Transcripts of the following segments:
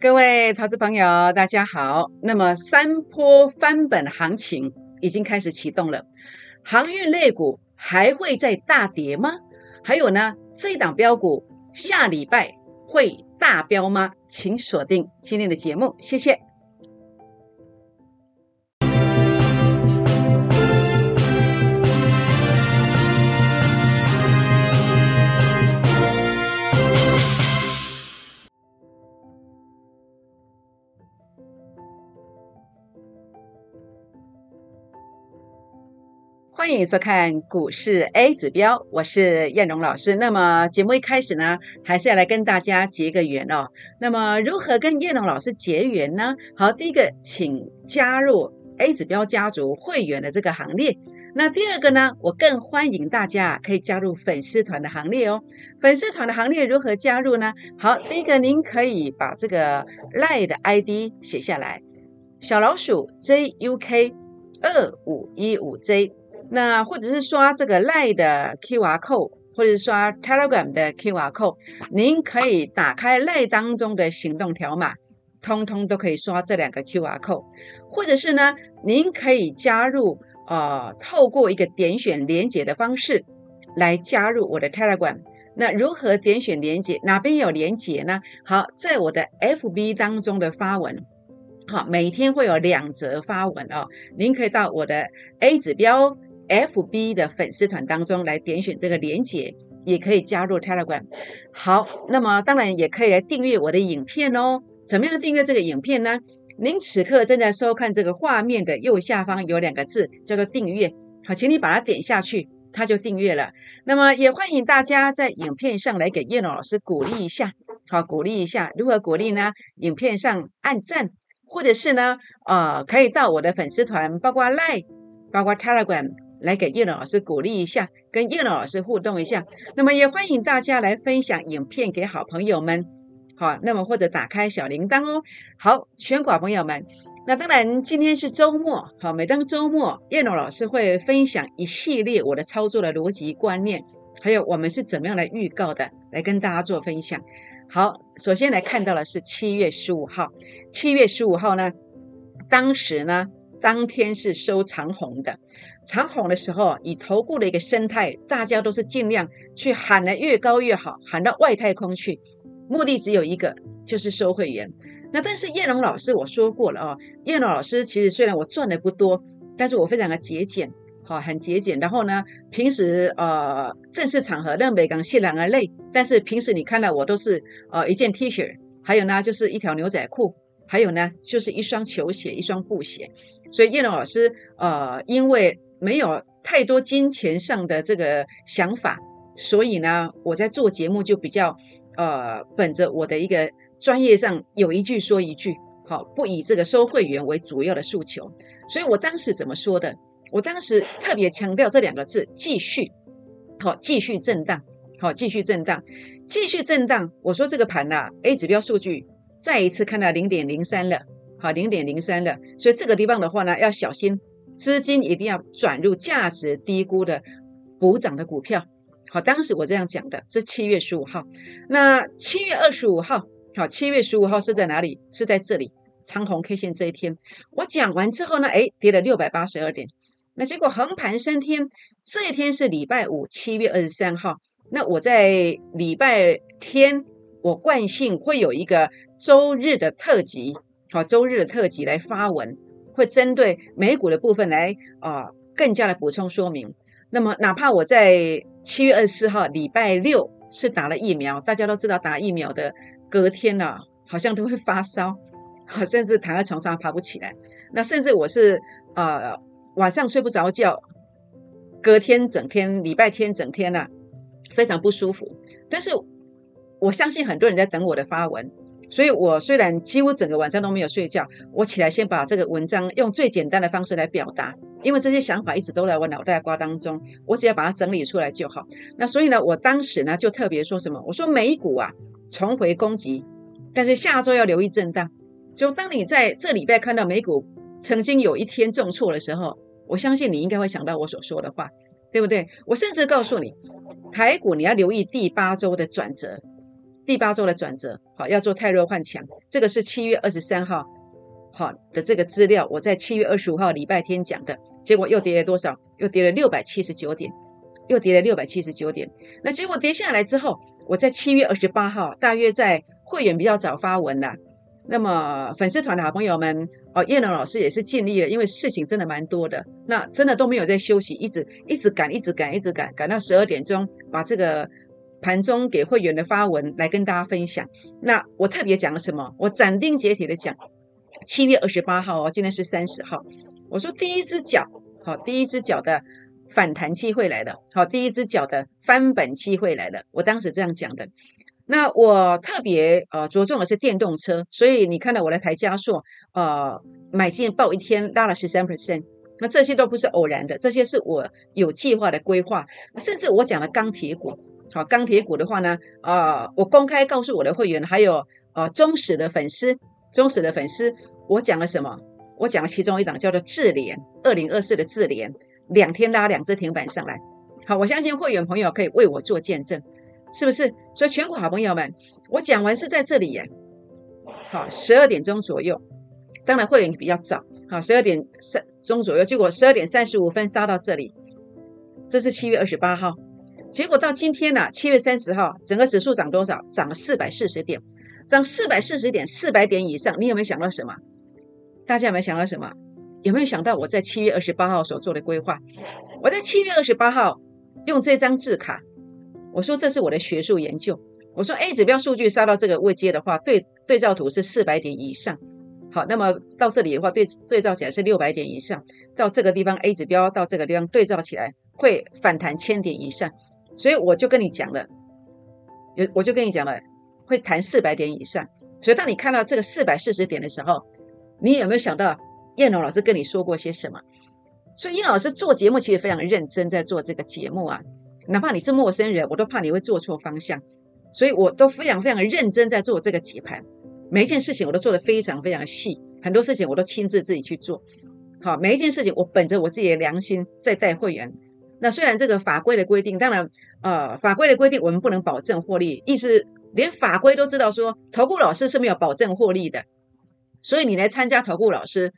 各位投资朋友，大家好。那么山坡翻本行情已经开始启动了，航运类股还会再大跌吗？还有呢，这一档标股下礼拜会大飙吗？请锁定今天的节目，谢谢。欢迎收看股市 A 指标，我是燕荣老师。那么节目一开始呢，还是要来跟大家结个缘哦。那么如何跟燕荣老师结缘呢？好，第一个，请加入 A 指标家族会员的这个行列。那第二个呢，我更欢迎大家可以加入粉丝团的行列哦。粉丝团的行列如何加入呢？好，第一个，您可以把这个 Line 的 ID 写下来，小老鼠 JUK 二五一五 J。那或者是刷这个 Line 的 QR code，或者是刷 Telegram 的 QR code，您可以打开 Line 当中的行动条码，通通都可以刷这两个 QR code，或者是呢，您可以加入呃，透过一个点选连接的方式来加入我的 Telegram。那如何点选连接？哪边有连接呢？好，在我的 FB 当中的发文，好，每天会有两则发文哦，您可以到我的 A 指标。F B 的粉丝团当中来点选这个连结，也可以加入 Telegram。好，那么当然也可以来订阅我的影片哦。怎么样订阅这个影片呢？您此刻正在收看这个画面的右下方有两个字叫做订阅，好，请你把它点下去，它就订阅了。那么也欢迎大家在影片上来给叶老师鼓励一下，好，鼓励一下。如何鼓励呢？影片上按赞，或者是呢，呃，可以到我的粉丝团，包括 Line，包括 Telegram。来给叶老师鼓励一下，跟叶老师互动一下。那么也欢迎大家来分享影片给好朋友们，好，那么或者打开小铃铛哦。好，全国朋友们，那当然今天是周末，好，每当周末，叶老师会分享一系列我的操作的逻辑观念，还有我们是怎么样来预告的，来跟大家做分享。好，首先来看到的是七月十五号，七月十五号呢，当时呢，当天是收长红的。长红的时候，以投顾的一个生态，大家都是尽量去喊的越高越好，喊到外太空去，目的只有一个，就是收会员。那但是叶龙老师我说过了啊，叶龙老师其实虽然我赚的不多，但是我非常的节俭，好，很节俭。然后呢，平时呃正式场合让每个人欣然而累，但是平时你看到我都是呃一件 T 恤，还有呢就是一条牛仔裤，还有呢就是一双球鞋，一双布鞋。所以叶龙老师呃因为没有太多金钱上的这个想法，所以呢，我在做节目就比较，呃，本着我的一个专业上有一句说一句，好，不以这个收会员为主要的诉求。所以我当时怎么说的？我当时特别强调这两个字：继续，好，继续震荡，好，继续震荡，继续震荡。我说这个盘呐，A 指标数据再一次看到零点零三了，好，零点零三了，所以这个地方的话呢，要小心。资金一定要转入价值低估的补涨的股票。好，当时我这样讲的，是七月十五号。那七月二十五号，好，七月十五号是在哪里？是在这里长红 K 线这一天。我讲完之后呢，哎，跌了六百八十二点。那结果横盘升天，这一天是礼拜五，七月二十三号。那我在礼拜天，我惯性会有一个周日的特辑，好，周日的特辑来发文。会针对美股的部分来啊，更加的补充说明。那么，哪怕我在七月二十四号礼拜六是打了疫苗，大家都知道打疫苗的隔天呢，好像都会发烧，甚至躺在床上爬不起来。那甚至我是呃晚上睡不着觉，隔天整天礼拜天整天呢非常不舒服。但是我相信很多人在等我的发文。所以，我虽然几乎整个晚上都没有睡觉，我起来先把这个文章用最简单的方式来表达，因为这些想法一直都在我脑袋瓜当中，我只要把它整理出来就好。那所以呢，我当时呢就特别说什么，我说美股啊重回攻击，但是下周要留意震荡。就当你在这礼拜看到美股曾经有一天重挫的时候，我相信你应该会想到我所说的话，对不对？我甚至告诉你，台股你要留意第八周的转折。第八周的转折，好，要做泰弱换强，这个是七月二十三号好的这个资料，我在七月二十五号礼拜天讲的，结果又跌了多少？又跌了六百七十九点，又跌了六百七十九点。那结果跌下来之后，我在七月二十八号，大约在会员比较早发文了。那么粉丝团的好朋友们哦，叶龙老师也是尽力了，因为事情真的蛮多的，那真的都没有在休息，一直一直赶，一直赶，一直赶，赶到十二点钟，把这个盘中给会员的发文来跟大家分享。那我特别讲了什么？我斩钉截铁的讲，七月二十八号哦，今天是三十号，我说第一只脚，好，第一只脚的反弹机会来了，好，第一只脚的翻本机会来了，我当时这样讲的。那我特别呃着重的是电动车，所以你看到我的台加速呃买进报一天拉了十三 percent，那这些都不是偶然的，这些是我有计划的规划，甚至我讲了钢铁股，好钢铁股的话呢，呃我公开告诉我的会员，还有呃忠实的粉丝，忠实的粉丝，我讲了什么？我讲了其中一档叫做智联，二零二四的智联，两天拉两只停板上来，好，我相信会员朋友可以为我做见证。是不是？所以全国好朋友们，我讲完是在这里耶。好，十二点钟左右，当然会员比较早。好，十二点三钟左右，结果十二点三十五分杀到这里。这是七月二十八号，结果到今天呢，七月三十号，整个指数涨多少？涨了四百四十点，涨四百四十点，四百点以上。你有没有想到什么？大家有没有想到什么？有没有想到我在七月二十八号所做的规划？我在七月二十八号用这张字卡。我说这是我的学术研究。我说 A 指标数据杀到这个位阶的话，对对照图是四百点以上。好，那么到这里的话，对对照起来是六百点以上。到这个地方 A 指标到这个地方对照起来会反弹千点以上。所以我就跟你讲了，有我就跟你讲了，会弹四百点以上。所以当你看到这个四百四十点的时候，你有没有想到燕龙老师跟你说过些什么？所以燕老师做节目其实非常认真，在做这个节目啊。哪怕你是陌生人，我都怕你会做错方向，所以我都非常非常认真在做这个解盘，每一件事情我都做得非常非常细，很多事情我都亲自自己去做。好，每一件事情我本着我自己的良心在带会员。那虽然这个法规的规定，当然呃法规的规定我们不能保证获利，意思连法规都知道说投顾老师是没有保证获利的，所以你来参加投顾老师，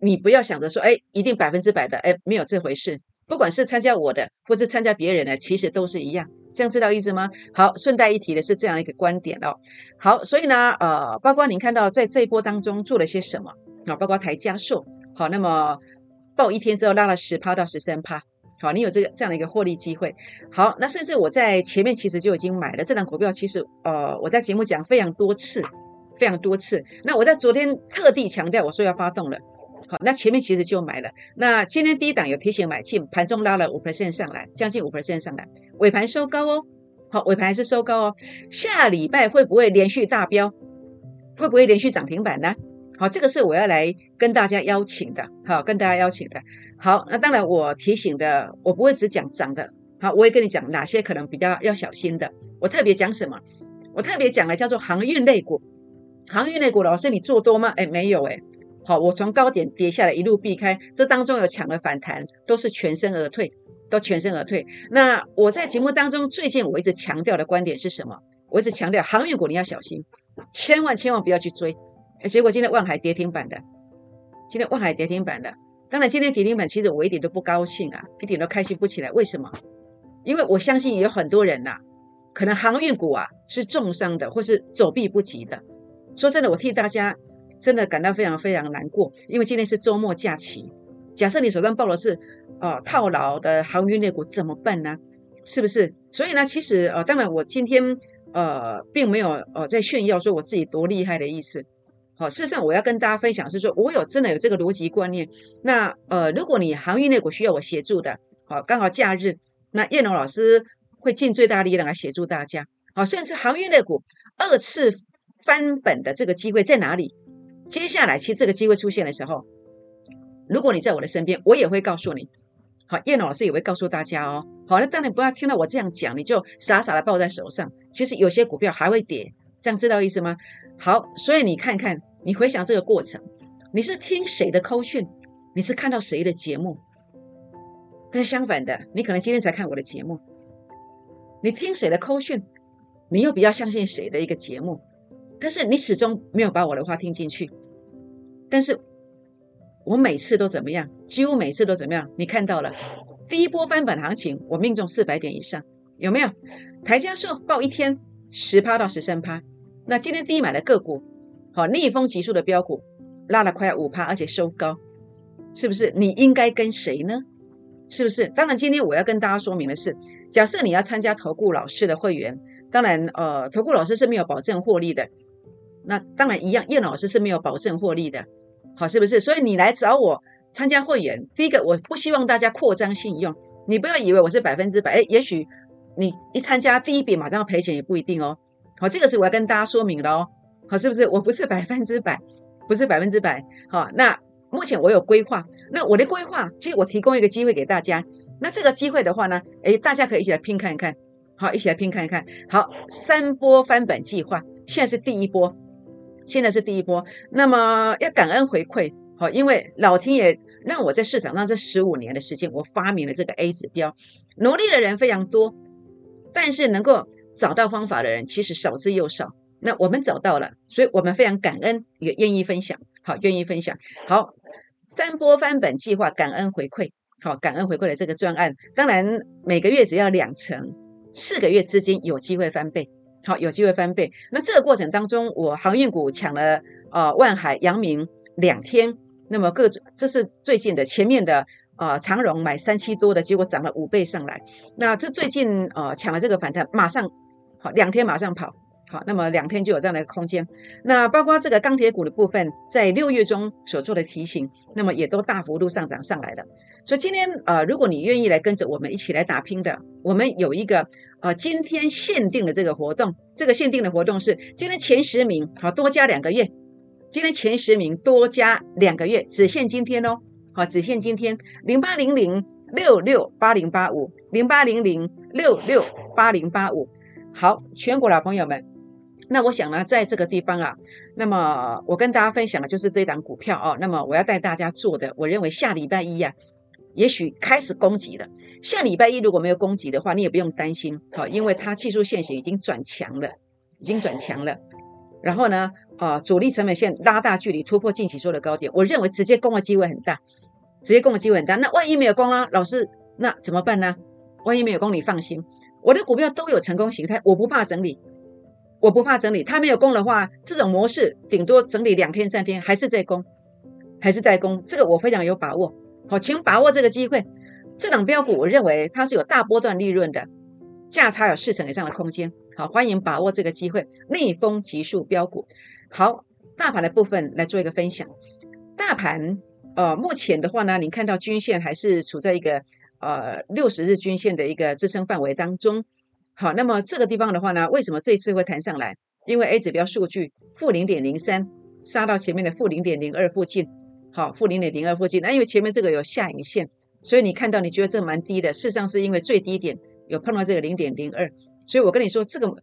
你不要想着说哎一定百分之百的哎没有这回事。不管是参加我的，或是参加别人的，其实都是一样。这样知道意思吗？好，顺带一提的是这样一个观点哦。好，所以呢，呃，包括您看到在这一波当中做了些什么啊？包括台加速，好，那么报一天之后拉了十趴到十三趴，好，你有这个这样的一个获利机会。好，那甚至我在前面其实就已经买了这档股票，其实呃，我在节目讲非常多次，非常多次。那我在昨天特地强调，我说要发动了。好，那前面其实就买了。那今天第一档有提醒买进，盘中拉了五 percent 上来，将近五 percent 上来，尾盘收高哦。好，尾盘还是收高哦。下礼拜会不会连续大标？会不会连续涨停板呢？好，这个是我要来跟大家邀请的。好，跟大家邀请的。好，那当然我提醒的，我不会只讲涨的。好，我也跟你讲哪些可能比较要小心的。我特别讲什么？我特别讲了叫做航运类股。航运类股，老师你做多吗？哎，没有哎。好，我从高点跌下来，一路避开，这当中有抢了反弹，都是全身而退，都全身而退。那我在节目当中最近我一直强调的观点是什么？我一直强调航运股你要小心，千万千万不要去追。结果今天万海跌停板的，今天万海跌停板的，当然今天跌停板其实我一点都不高兴啊，一点都开心不起来。为什么？因为我相信有很多人呐，可能航运股啊是重伤的，或是走避不及的。说真的，我替大家。真的感到非常非常难过，因为今天是周末假期。假设你手上抱的是呃套牢的航运类股，怎么办呢？是不是？所以呢，其实呃，当然我今天呃并没有呃在炫耀说我自己多厉害的意思。好，事实上我要跟大家分享是说，我有真的有这个逻辑观念。那呃，如果你航运类股需要我协助的，好，刚好假日，那叶龙老师会尽最大力量来协助大家。好，甚至航运类股二次翻本的这个机会在哪里？接下来，其实这个机会出现的时候，如果你在我的身边，我也会告诉你。好，叶老师也会告诉大家哦。好，那当然不要听到我这样讲，你就傻傻的抱在手上。其实有些股票还会跌，这样知道意思吗？好，所以你看看，你回想这个过程，你是听谁的口讯？你是看到谁的节目？但相反的，你可能今天才看我的节目，你听谁的口讯？你又比较相信谁的一个节目，但是你始终没有把我的话听进去。但是我每次都怎么样？几乎每次都怎么样？你看到了第一波翻本行情，我命中四百点以上，有没有？台加速报一天十趴到十三趴，那今天低买的个股，好逆风急速的标股，拉了快五趴，而且收高，是不是？你应该跟谁呢？是不是？当然，今天我要跟大家说明的是，假设你要参加投顾老师的会员，当然，呃，投顾老师是没有保证获利的。那当然一样，叶老师是没有保证获利的，好，是不是？所以你来找我参加会员，第一个，我不希望大家扩张信用，你不要以为我是百分之百，哎，也许你一参加第一笔马上要赔钱也不一定哦。好，这个是我要跟大家说明的哦。好，是不是？我不是百分之百，不是百分之百。好，那。目前我有规划，那我的规划其实我提供一个机会给大家。那这个机会的话呢，诶，大家可以一起来拼看一看，好，一起来拼看一看。好，三波翻本计划，现在是第一波，现在是第一波。那么要感恩回馈，好，因为老天爷让我在市场上这十五年的时间，我发明了这个 A 指标，努力的人非常多，但是能够找到方法的人其实少之又少。那我们找到了，所以我们非常感恩，也愿意分享。好，愿意分享。好，三波翻本计划，感恩回馈。好，感恩回馈的这个专案，当然每个月只要两成，四个月资金有机会翻倍。好，有机会翻倍。那这个过程当中，我航运股抢了呃万海、阳明两天，那么各这是最近的，前面的呃长荣买三七多的结果涨了五倍上来。那这最近呃抢了这个反弹，马上好两天马上跑。好，那么两天就有这样的空间。那包括这个钢铁股的部分，在六月中所做的提醒，那么也都大幅度上涨上来了。所以今天呃，如果你愿意来跟着我们一起来打拼的，我们有一个呃今天限定的这个活动。这个限定的活动是今天前十名好多加两个月，今天前十名多加两个月，只限今天哦。好，只限今天零八零零六六八零八五零八零零六六八零八五。好，全国老朋友们。那我想呢，在这个地方啊，那么我跟大家分享的就是这档股票哦。那么我要带大家做的，我认为下礼拜一呀，也许开始攻击了。下礼拜一如果没有攻击的话，你也不用担心，好，因为它技术线型已经转强了，已经转强了。然后呢，啊，主力成本线拉大距离，突破近期做的高点，我认为直接攻的机会很大，直接攻的机会很大。那万一没有攻啊，老师，那怎么办呢？万一没有攻，你放心，我的股票都有成功形态，我不怕整理。我不怕整理，它没有攻的话，这种模式顶多整理两天三天，还是在攻，还是在攻，这个我非常有把握。好，请把握这个机会。这档标股，我认为它是有大波段利润的，价差有四成以上的空间。好，欢迎把握这个机会，逆风急速标股。好，大盘的部分来做一个分享。大盘呃，目前的话呢，你看到均线还是处在一个呃六十日均线的一个支撑范围当中。好，那么这个地方的话呢，为什么这次会弹上来？因为 A 指标数据负零点零三杀到前面的负零点零二附近，好，负零点零二附近。那因为前面这个有下影线，所以你看到你觉得这蛮低的，事实上是因为最低点有碰到这个零点零二，所以我跟你说，这个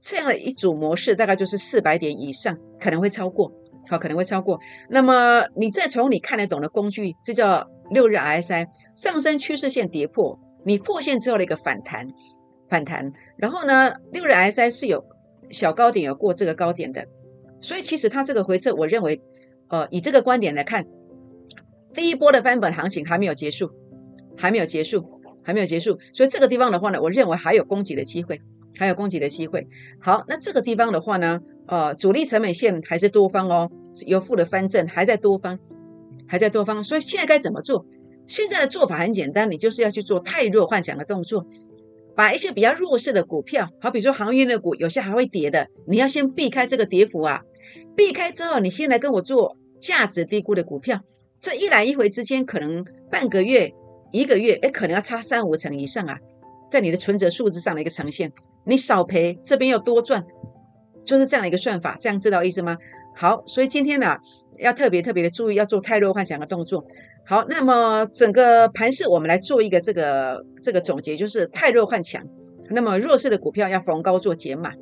这样的一组模式大概就是四百点以上，可能会超过，好，可能会超过。那么你再从你看得懂的工具，这叫六日 RSI 上升趋势线跌破，你破线之后的一个反弹。反弹，然后呢，六日 S I 是有小高点有过这个高点的，所以其实它这个回撤，我认为，呃，以这个观点来看，第一波的翻本行情还没有结束，还没有结束，还没有结束，所以这个地方的话呢，我认为还有攻击的机会，还有攻击的机会。好，那这个地方的话呢，呃，主力成本线还是多方哦，有负的翻正还在多方，还在多方，所以现在该怎么做？现在的做法很简单，你就是要去做太弱幻想的动作。把一些比较弱势的股票，好比说航运的股，有些还会跌的，你要先避开这个跌幅啊。避开之后，你先来跟我做价值低估的股票。这一来一回之间，可能半个月、一个月，哎，可能要差三五成以上啊，在你的存折数字上的一个呈现。你少赔，这边又多赚，就是这样的一个算法。这样知道意思吗？好，所以今天呢，要特别特别的注意，要做太弱幻想的动作。好，那么整个盘势我们来做一个这个这个总结，就是太弱换强。那么弱势的股票要逢高做减码，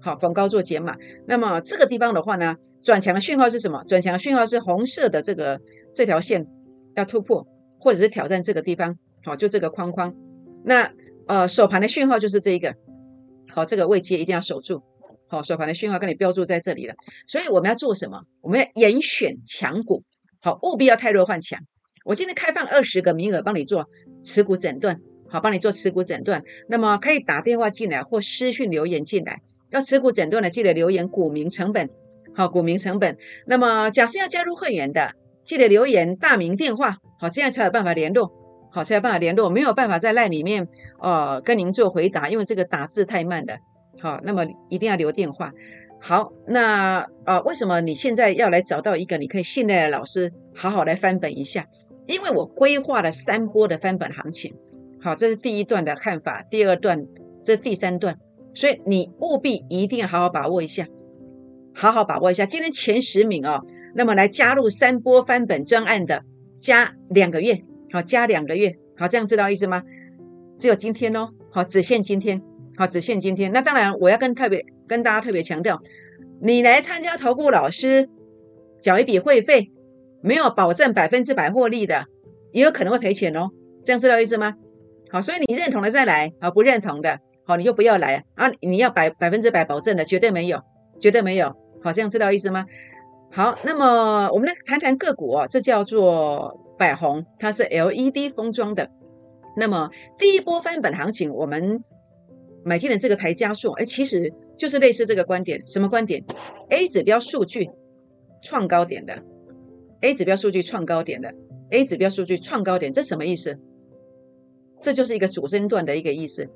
好，逢高做减码。那么这个地方的话呢，转强的讯号是什么？转强的讯号是红色的这个这条线要突破，或者是挑战这个地方，好，就这个框框。那呃，首盘的讯号就是这一个，好，这个位阶一定要守住。好，收盘的讯号跟你标注在这里了。所以我们要做什么？我们要严选强股。好，务必要太弱换强。我今天开放二十个名额，帮你做持股诊断。好，帮你做持股诊断。那么可以打电话进来或私讯留言进来。要持股诊断的，记得留言股民成本。好，股民成本。那么假设要加入会员的，记得留言大名电话。好，这样才有办法联络。好，才有办法联络。没有办法在赖里面呃跟您做回答，因为这个打字太慢的。好，那么一定要留电话。好，那啊，为什么你现在要来找到一个你可以信赖的老师，好好来翻本一下？因为我规划了三波的翻本行情。好，这是第一段的看法，第二段，这是第三段，所以你务必一定要好好把握一下，好好把握一下。今天前十名哦，那么来加入三波翻本专案的，加两个月，好，加两个月，好，这样知道意思吗？只有今天哦，好，只限今天。好，只限今天。那当然，我要跟特别跟大家特别强调，你来参加投顾老师，缴一笔会费，没有保证百分之百获利的，也有可能会赔钱哦。这样知道意思吗？好，所以你认同的再来，好，不认同的，好，你就不要来啊。你要百百分之百保证的，绝对没有，绝对没有。好，这样知道意思吗？好，那么我们来谈谈个股哦，这叫做百宏，它是 LED 封装的。那么第一波翻本行情，我们。买进的这个台加速，哎，其实就是类似这个观点，什么观点？A 指标数据创高点的，A 指标数据创高点的，A 指标数据创高点，这什么意思？这就是一个主升段的一个意思。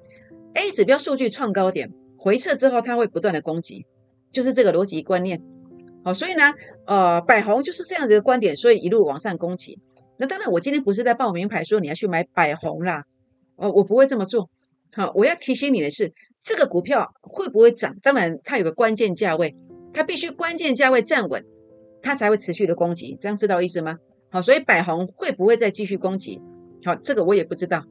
A 指标数据创高点，回撤之后它会不断的攻击，就是这个逻辑观念。好，所以呢，呃，百红就是这样的一个观点，所以一路往上攻击。那当然，我今天不是在报名牌说你要去买百红啦，哦，我不会这么做。好，我要提醒你的是，这个股票会不会涨？当然，它有个关键价位，它必须关键价位站稳，它才会持续的攻击。这样知道意思吗？好，所以百红会不会再继续攻击？好，这个我也不知道。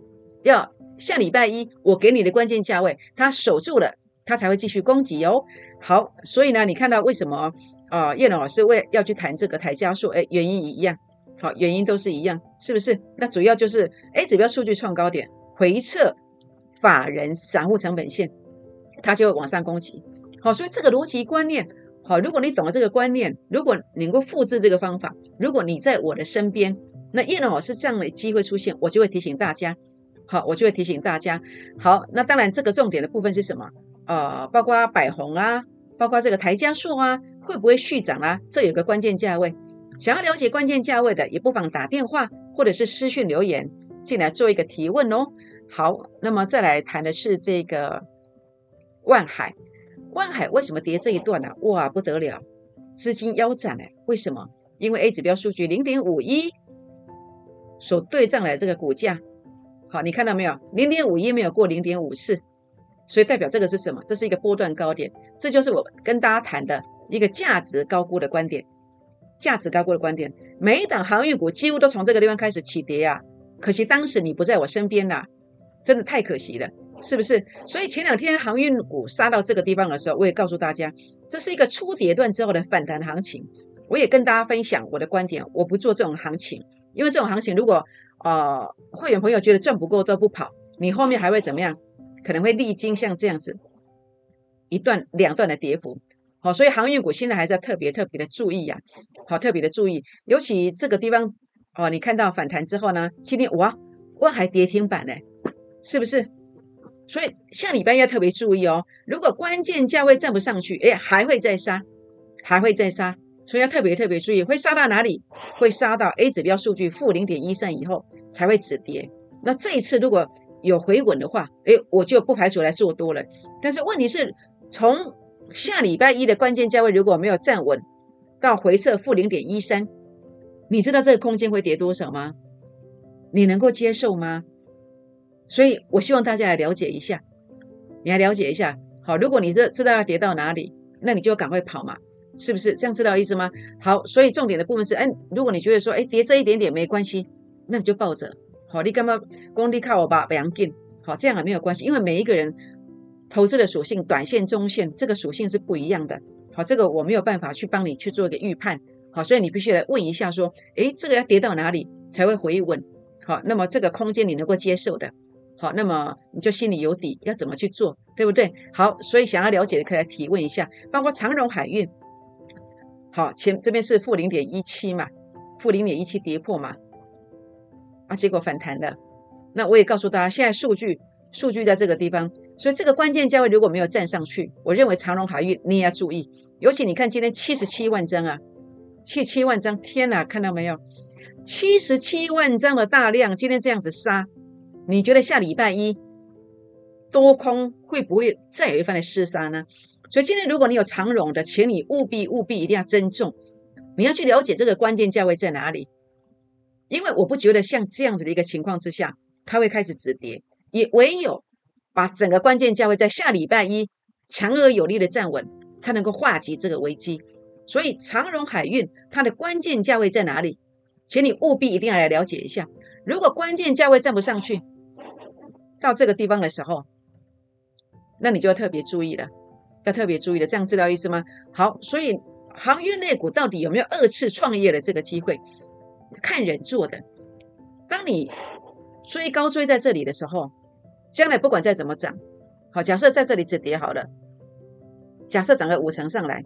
要下礼拜一我给你的关键价位，它守住了，它才会继续攻击哦。好，所以呢，你看到为什么啊？叶老师为要去谈这个台加速？哎，原因一样。好，原因都是一样，是不是？那主要就是 A 指标数据创高点回撤。法人散户成本线，它就往上攻击。好，所以这个逻辑观念，好，如果你懂了这个观念，如果你能够复制这个方法，如果你在我的身边，那叶老师这样的机会出现，我就会提醒大家。好，我就会提醒大家。好，那当然这个重点的部分是什么？呃，包括百红啊，包括这个台加速啊，会不会续涨啊？这有个关键价位，想要了解关键价位的，也不妨打电话或者是私讯留言进来做一个提问哦。好，那么再来谈的是这个万海，万海为什么跌这一段呢？哇，不得了，资金腰斩哎，为什么？因为 A 指标数据零点五一所对账来这个股价，好，你看到没有？零点五一没有过零点五四，所以代表这个是什么？这是一个波段高点，这就是我跟大家谈的一个价值高估的观点，价值高估的观点。每一档航运股几乎都从这个地方开始起跌啊，可惜当时你不在我身边呐。真的太可惜了，是不是？所以前两天航运股杀到这个地方的时候，我也告诉大家，这是一个初跌段之后的反弹行情。我也跟大家分享我的观点，我不做这种行情，因为这种行情如果呃会员朋友觉得赚不够都不跑，你后面还会怎么样？可能会历经像这样子一段两段的跌幅。好，所以航运股现在还在特别特别的注意呀，好，特别的注意，尤其这个地方哦，你看到反弹之后呢，今天哇，万海跌停板呢。是不是？所以下礼拜要特别注意哦。如果关键价位站不上去，哎，还会再杀，还会再杀，所以要特别特别注意，会杀到哪里？会杀到 A 指标数据负零点一三以后才会止跌。那这一次如果有回稳的话，哎，我就不排除来做多了。但是问题是，从下礼拜一的关键价位如果没有站稳，到回撤负零点一三，你知道这个空间会跌多少吗？你能够接受吗？所以我希望大家来了解一下，你来了解一下。好，如果你这知道要跌到哪里，那你就赶快跑嘛，是不是这样？知道意思吗？好，所以重点的部分是，哎，如果你觉得说，哎，跌这一点点没关系，那你就抱着。好，你干嘛工地靠我把白羊进？好，这样也没有关系，因为每一个人投资的属性，短线、中线这个属性是不一样的。好，这个我没有办法去帮你去做一个预判。好，所以你必须来问一下，说，哎，这个要跌到哪里才会回稳？好，那么这个空间你能够接受的？好，那么你就心里有底，要怎么去做，对不对？好，所以想要了解的可以来提问一下，包括长荣海运，好，前这边是负零点一七嘛，负零点一七跌破嘛，啊，结果反弹了。那我也告诉大家，现在数据数据在这个地方，所以这个关键价位如果没有站上去，我认为长荣海运你也要注意，尤其你看今天七十七万张啊，七七万张，天哪，看到没有？七十七万张的大量，今天这样子杀。你觉得下礼拜一多空会不会再有一番的厮杀呢？所以今天如果你有长荣的，请你务必务必一定要珍重，你要去了解这个关键价位在哪里。因为我不觉得像这样子的一个情况之下，它会开始止跌，也唯有把整个关键价位在下礼拜一强而有力的站稳，才能够化解这个危机。所以长荣海运它的关键价位在哪里？请你务必一定要来了解一下。如果关键价位站不上去，到这个地方的时候，那你就要特别注意了，要特别注意了，这样知道意思吗？好，所以航运类股到底有没有二次创业的这个机会？看人做的。当你追高追在这里的时候，将来不管再怎么涨，好，假设在这里止跌好了，假设涨个五成上来，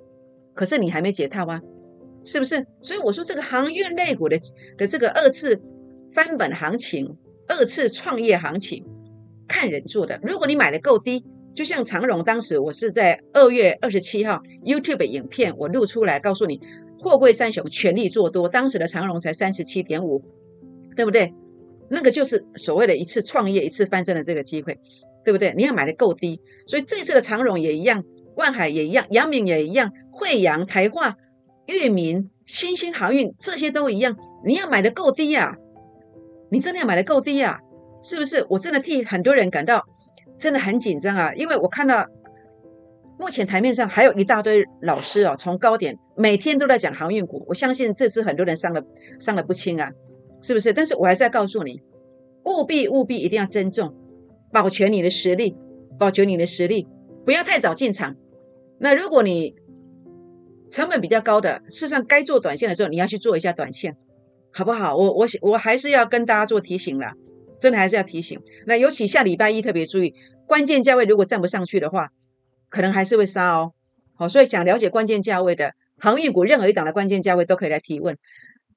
可是你还没解套啊，是不是？所以我说这个航运类股的的这个二次翻本行情，二次创业行情。看人做的，如果你买的够低，就像长荣当时，我是在二月二十七号 YouTube 影片我录出来，告诉你货柜三雄全力做多，当时的长荣才三十七点五，对不对？那个就是所谓的一次创业、一次翻身的这个机会，对不对？你要买的够低，所以这次的长荣也一样，万海也一样，阳明也一样，惠阳、台化、裕民、新兴航运这些都一样，你要买的够低呀，你真的要买的够低啊。是不是？我真的替很多人感到真的很紧张啊！因为我看到目前台面上还有一大堆老师哦，从高点每天都在讲航运股，我相信这次很多人伤了伤了不轻啊，是不是？但是我还是要告诉你，务必务必一定要珍重，保全你的实力，保全你的实力，不要太早进场。那如果你成本比较高的，事实上该做短线的时候，你要去做一下短线，好不好？我我我还是要跟大家做提醒了。真的还是要提醒，那尤其下礼拜一特别注意，关键价位如果站不上去的话，可能还是会杀哦。好，所以想了解关键价位的航运股，任何一档的关键价位都可以来提问。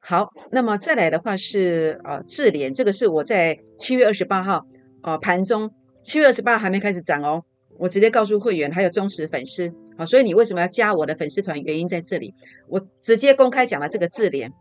好，那么再来的话是呃智联，这个是我在七月二十八号哦盘中七月二十八还没开始涨哦，我直接告诉会员还有忠实粉丝，好，所以你为什么要加我的粉丝团？原因在这里，我直接公开讲了这个智联，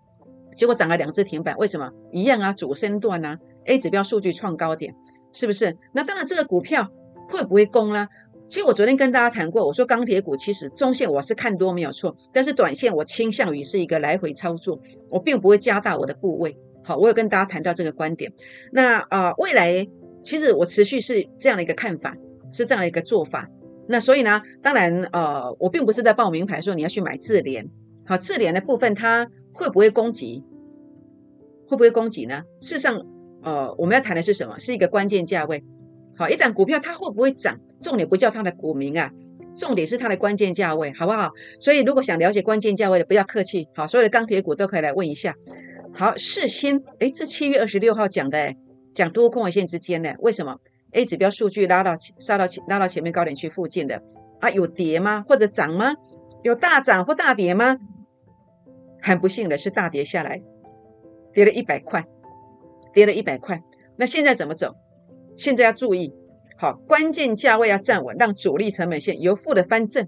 结果涨了两只停板，为什么？一样啊，主升段啊。A 指标数据创高点，是不是？那当然，这个股票会不会攻呢？其实我昨天跟大家谈过，我说钢铁股其实中线我是看多没有错，但是短线我倾向于是一个来回操作，我并不会加大我的部位。好，我有跟大家谈到这个观点。那啊，未来其实我持续是这样的一个看法，是这样的一个做法。那所以呢，当然呃，我并不是在报名牌说你要去买智联。好，智联的部分它会不会攻击？会不会攻击呢？事实上。呃，我们要谈的是什么？是一个关键价位。好，一档股票它会不会涨？重点不叫它的股名啊，重点是它的关键价位，好不好？所以如果想了解关键价位的，不要客气。好，所有的钢铁股都可以来问一下。好，世新，哎，这七月二十六号讲的，哎，讲多空位线之间的，为什么？A 指标数据拉到杀到拉到前面高点区附近的啊，有跌吗？或者涨吗？有大涨或大跌吗？很不幸的是大跌下来，跌了一百块。跌了一百块，那现在怎么走？现在要注意，好，关键价位要站稳，让主力成本线由负的翻正，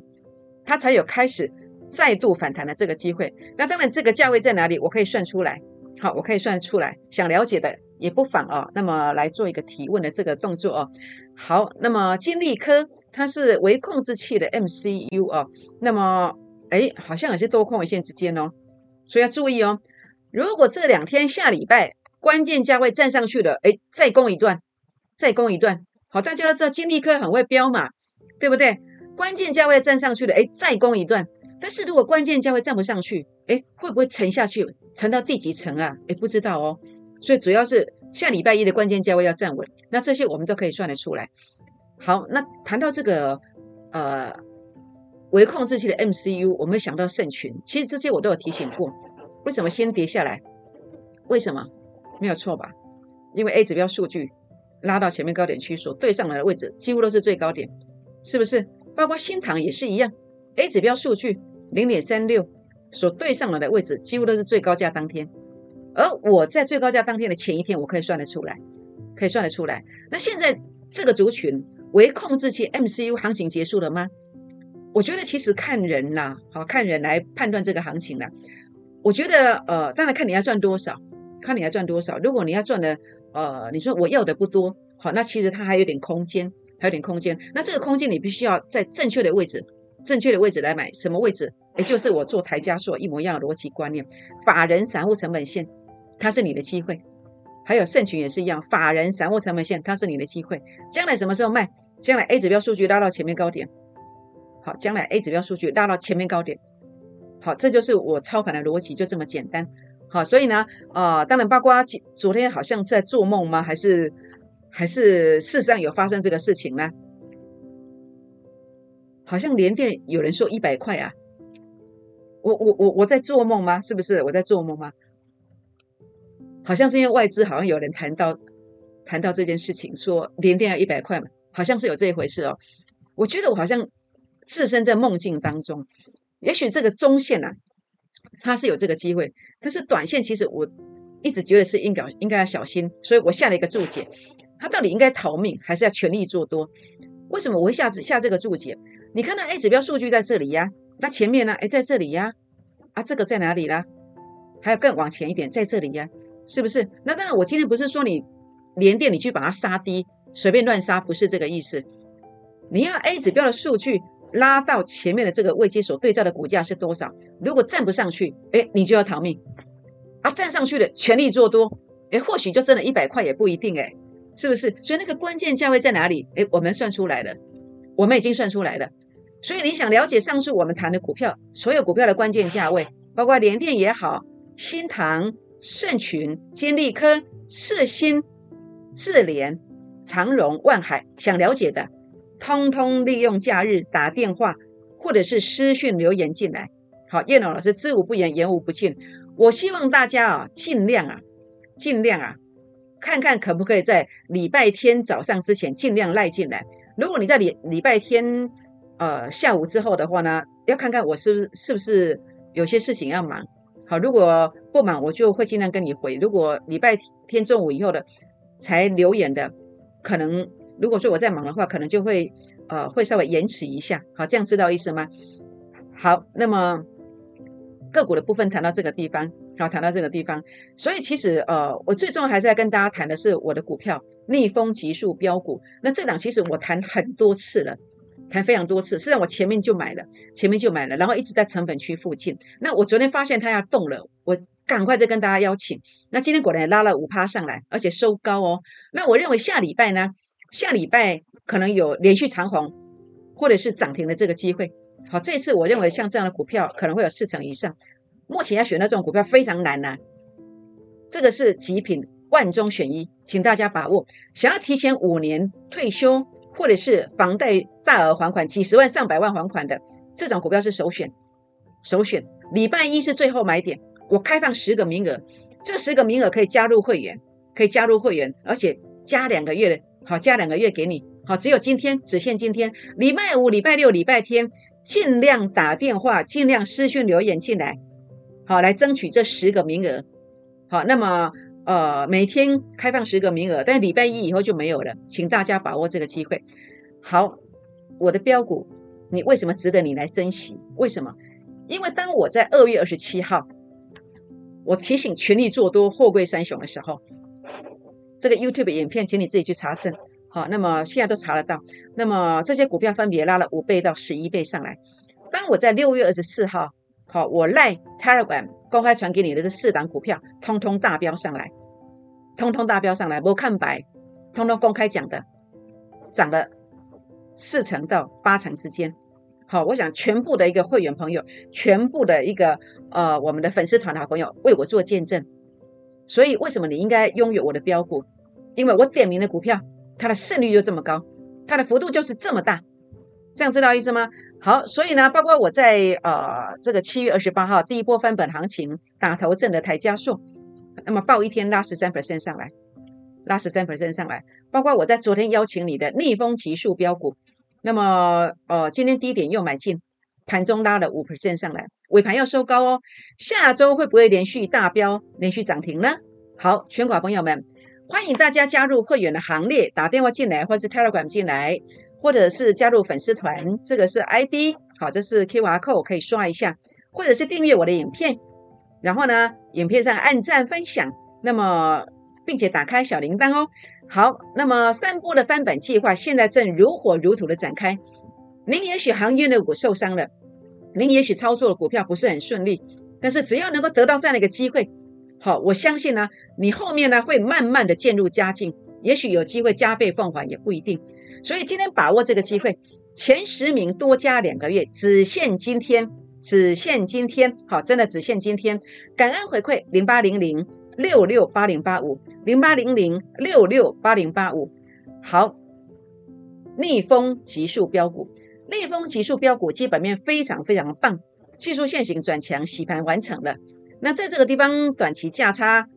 它才有开始再度反弹的这个机会。那当然，这个价位在哪里？我可以算出来，好，我可以算出来。想了解的也不妨哦，那么来做一个提问的这个动作哦。好，那么金利科它是微控制器的 MCU 哦，那么哎，好像也是多空位线之间哦，所以要注意哦。如果这两天下礼拜。关键价位站上去了，哎，再攻一段，再攻一段。好，大家都知道金利科很会飙嘛，对不对？关键价位站上去了，哎，再攻一段。但是如果关键价位站不上去，哎，会不会沉下去？沉到第几层啊？哎，不知道哦。所以主要是下礼拜一的关键价位要站稳，那这些我们都可以算得出来。好，那谈到这个呃，微控制器的 MCU，我们想到圣群，其实这些我都有提醒过。为什么先跌下来？为什么？没有错吧？因为 A 指标数据拉到前面高点区所对上来的位置，几乎都是最高点，是不是？包括新塘也是一样，A 指标数据零点三六所对上来的位置，几乎都是最高价当天。而我在最高价当天的前一天，我可以算得出来，可以算得出来。那现在这个族群为控制器 MCU 行情结束了吗？我觉得其实看人啦，好看人来判断这个行情啦。我觉得呃，当然看你要赚多少，看你要赚多少。如果你要赚的呃，你说我要的不多，好，那其实它还有点空间，还有点空间。那这个空间你必须要在正确的位置，正确的位置来买。什么位置？也就是我做台加速一模一样的逻辑观念，法人散户成本线。它是你的机会，还有盛群也是一样，法人散户成本线，它是你的机会。将来什么时候卖？将来 A 指标数据拉到前面高点，好，将来 A 指标数据拉到前面高点，好，这就是我操盘的逻辑，就这么简单。好，所以呢，啊，当然八卦昨天好像是在做梦吗？还是还是事实上有发生这个事情呢？好像连电有人说一百块啊，我我我我在做梦吗？是不是我在做梦吗？好像是因为外资好像有人谈到谈到这件事情，说连电要一百块嘛，好像是有这一回事哦。我觉得我好像置身在梦境当中，也许这个中线啊，它是有这个机会，但是短线其实我一直觉得是应该应该要小心，所以我下了一个注解，它到底应该逃命还是要全力做多？为什么我会下下这个注解？你看到 A 指标数据在这里呀，那前面呢？哎，在这里呀，啊，这个在哪里啦？还有更往前一点，在这里呀。是不是？那当然，我今天不是说你连电你去把它杀低，随便乱杀，不是这个意思。你要 A 指标的数据拉到前面的这个位阶所对照的股价是多少？如果站不上去，哎，你就要逃命。啊，站上去了，全力做多，哎，或许就挣了一百块也不一定，哎，是不是？所以那个关键价位在哪里？哎，我们算出来了，我们已经算出来了。所以你想了解上述我们谈的股票，所有股票的关键价位，包括联电也好，新唐。盛群、金利科、世新、智联、长荣、万海，想了解的，通通利用假日打电话或者是私讯留言进来。好，叶龙老师知无不言，言无不尽。我希望大家啊，尽量啊，尽量啊，看看可不可以在礼拜天早上之前尽量赖进来。如果你在礼礼拜天呃下午之后的话呢，要看看我是不是是不是有些事情要忙。好，如果不忙，我就会尽量跟你回。如果礼拜天中午以后的才留言的，可能如果说我在忙的话，可能就会呃会稍微延迟一下。好，这样知道意思吗？好，那么个股的部分谈到这个地方，好，谈到这个地方，所以其实呃，我最重要还是要跟大家谈的是我的股票逆风急速标股。那这档其实我谈很多次了。谈非常多次，实际上我前面就买了，前面就买了，然后一直在成本区附近。那我昨天发现它要动了，我赶快再跟大家邀请。那今天果然也拉了五趴上来，而且收高哦。那我认为下礼拜呢，下礼拜可能有连续长红或者是涨停的这个机会。好，这次我认为像这样的股票可能会有四成以上。目前要选到这种股票非常难呐，这个是极品万中选一，请大家把握。想要提前五年退休。或者是房贷大额还款几十万上百万还款的这种股票是首选，首选。礼拜一是最后买点，我开放十个名额，这十个名额可以加入会员，可以加入会员，而且加两个月的，好加两个月给你，好只有今天只限今天，礼拜五、礼拜六、礼拜天尽量打电话，尽量私讯留言进来，好来争取这十个名额，好那么。呃，每天开放十个名额，但礼拜一以后就没有了，请大家把握这个机会。好，我的标股，你为什么值得你来珍惜？为什么？因为当我在二月二十七号，我提醒全力做多货柜三雄的时候，这个 YouTube 影片，请你自己去查证。好，那么现在都查得到。那么这些股票分别拉了五倍到十一倍上来。当我在六月二十四号。好，我赖 Telegram 公开传给你的这四档股票，通通大标上来，通通大标上来，不看白，通通公开讲的，涨了四成到八成之间。好，我想全部的一个会员朋友，全部的一个呃我们的粉丝团的好朋友为我做见证。所以为什么你应该拥有我的标股？因为我点名的股票，它的胜率就这么高，它的幅度就是这么大。这样知道意思吗？好，所以呢，包括我在呃这个七月二十八号第一波翻本行情打头阵的台加速，那么报一天拉十三 percent 上来，拉十三 percent 上来，包括我在昨天邀请你的逆风急速标股，那么呃今天低点又买进，盘中拉了五 percent 上来，尾盘要收高哦。下周会不会连续大标、连续涨停呢？好，全国朋友们，欢迎大家加入会员的行列，打电话进来，或是 Telegram 进来，或者是加入粉丝团，这个是 ID，好，这是 QR code 可以刷一下，或者是订阅我的影片，然后呢，影片上按赞分享，那么并且打开小铃铛哦。好，那么三波的翻本计划现在正如火如荼的展开。您也许行业的股受伤了，您也许操作的股票不是很顺利，但是只要能够得到这样的一个机会。好，我相信呢，你后面呢会慢慢的渐入佳境，也许有机会加倍奉还，也不一定。所以今天把握这个机会，前十名多加两个月，只限今天，只限今天。好，真的只限今天。感恩回馈零八零零六六八零八五零八零零六六八零八五。好，逆风急速标股，逆风急速标股基本面非常非常棒，技术线型转强，洗盘完成了。那在这个地方，短期价差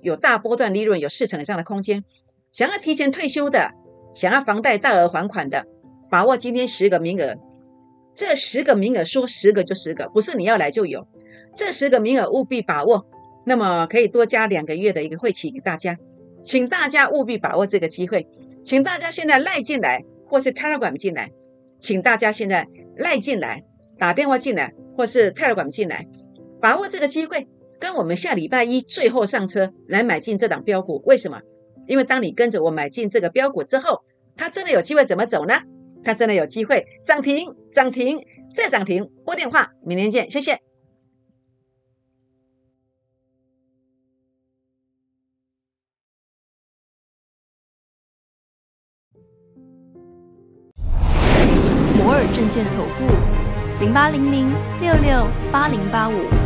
有大波段利润，有四成以上的空间。想要提前退休的，想要房贷大额还款的，把握今天十个名额。这十个名额说十个就十个，不是你要来就有。这十个名额务必把握。那么可以多加两个月的一个会期给大家，请大家务必把握这个机会。请大家现在赖进来，或是 Telegram 进来，请大家现在赖进来，打电话进来，或是 Telegram 进来，把握这个机会。跟我们下礼拜一最后上车来买进这档标股，为什么？因为当你跟着我买进这个标股之后，它真的有机会怎么走呢？它真的有机会涨停、涨停再涨停。拨电话，明天见，谢谢。摩尔证券投顾零八零零六六八零八五。